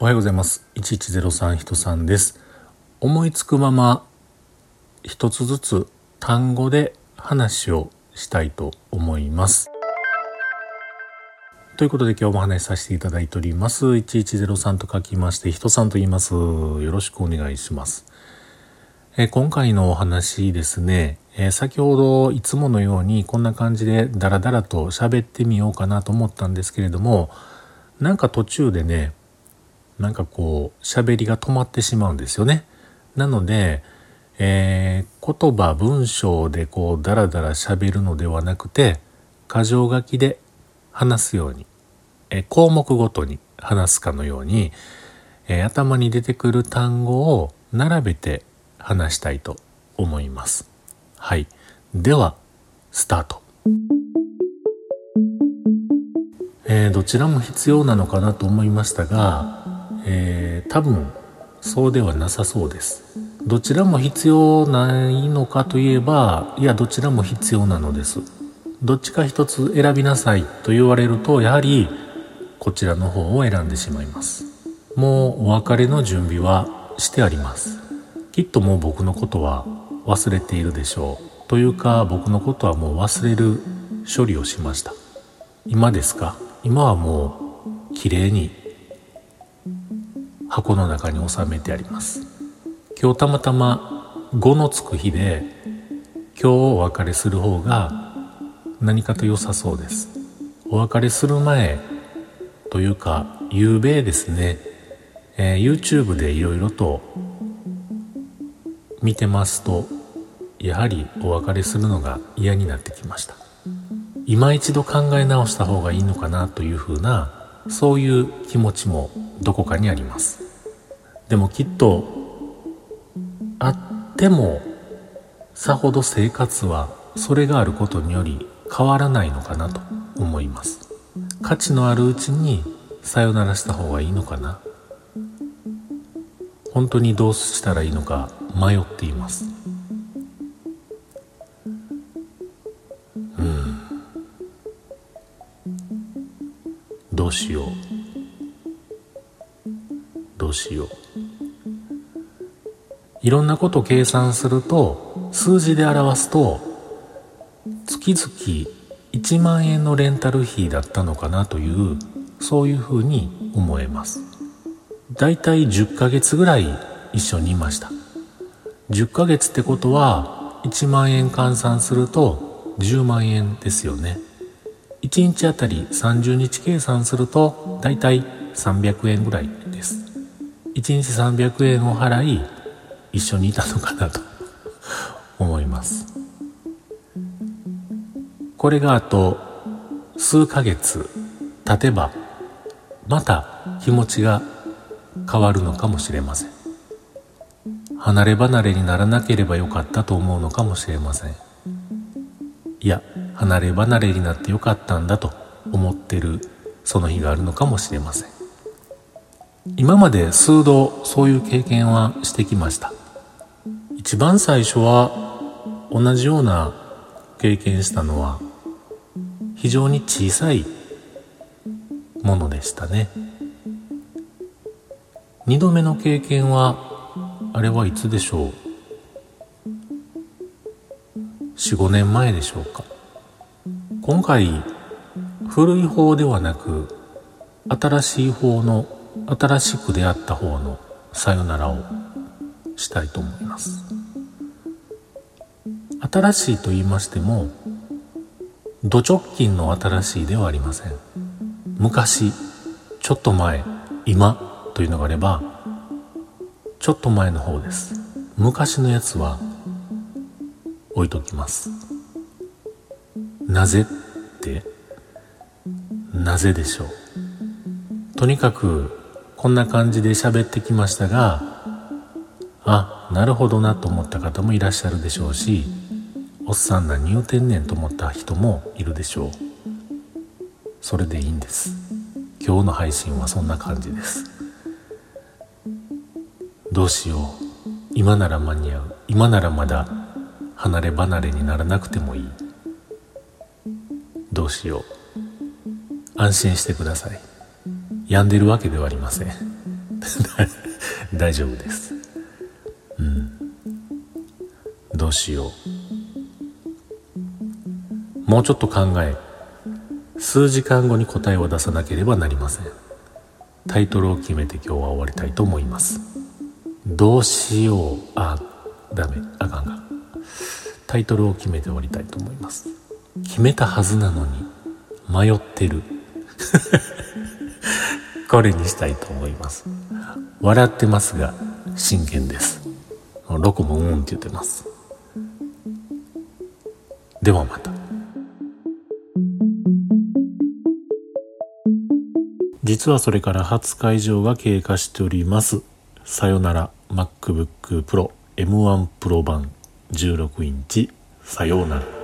おはようございます。1103人さんです。思いつくまま一つずつ単語で話をしたいと思います。ということで今日も話しさせていただいております。1103と書きまして人さんと言います。よろしくお願いします。え今回のお話ですね、え、先ほどいつものようにこんな感じでダラダラと喋ってみようかなと思ったんですけれどもなんか途中でねなんかこう喋りが止まってしまうんですよね。なので、えー、言葉文章でこうダラダラ喋るのではなくて箇条書きで話すように、えー、項目ごとに話すかのように、えー、頭に出てくる単語を並べて話したいと思います。はい。では、スタート。えー、どちらも必要なのかなと思いましたが、えー、多分そうではなさそうです。どちらも必要ないのかといえばいやどちらも必要なのです。どっちか一つ選びなさいと言われるとやはりこちらの方を選んでしまいます。もうお別れの準備はしてあります。きっともう僕のことは忘れているでしょう。というか僕のことはもう忘れる処理をしました。今ですか？今はもう綺麗に箱の中に収めてあります。今日たまたま5のつく日で今日お別れする方が何かと良さそうです。お別れする前というか夕べですね、えー、YouTube でいろいろと見てますとやはりお別れするのが嫌になってきました。今一度考え直した方がいいのかなというふうなそういう気持ちもどこかにあります。でもきっとあってもさほど生活はそれがあることにより変わらないのかなと思います。価値のあるうちにさよならした方がいいのかな。本当にどうしたらいいのか迷っています。うん。どうしよう。どうしよう。いろんなこと計算すると数字で表すと月々1万円のレンタル費だったのかなというそういうふうに思えます。だいたい10ヶ月ぐらい一緒にいました。10ヶ月ってことは1万円換算すると10万円ですよね。1日あたり30日計算するとだいたい300円ぐらいです。1日300円を払い一緒にいたのかなと。思います。これがあと数ヶ月経てばまた気持ちが変わるのかもしれません。離れ離れにならなければよかったと思うのかもしれません。いや離れ離れになってよかったんだと思ってるその日があるのかもしれません。今まで数度そういう経験はしてきました。一番最初は同じような経験したのは非常に小さいものでしたね。二度目の経験はあれはいつでしょう？45年前でしょうか。今回古い方ではなく新しい方の新しく出会った方のさよならをしたいと思います。新しいと言いましても土直近の新しいではありません。昔ちょっと前今というのがあればちょっと前の方です。昔のやつは置いときます。なぜってなぜでしょう。とにかくこんな感じで喋ってきましたがあなるほどなと思った方もいらっしゃるでしょうしおっさん何言うてんねんと思った人もいるでしょう。それでいいんです。今日の配信はそんな感じです。どうしよう。今なら間に合う。今ならまだ離れ離れにならなくてもいい。どうしよう。安心してください。病んでるわけではありません。大丈夫です。うん。どうしよう。もうちょっと考え数時間後に答えを出さなければなりません。タイトルを決めて今日は終わりたいと思います。どうしよう。あダメ。あかんがタイトルを決めて終わりたいと思います。決めたはずなのに迷ってる。これにしたいと思います。笑ってますが真剣です。ロコもうんって言ってます。ではまた。実はそれから20日以上が経過しております。さよなら MacBook Pro M1 Pro 版16インチ。さようなら。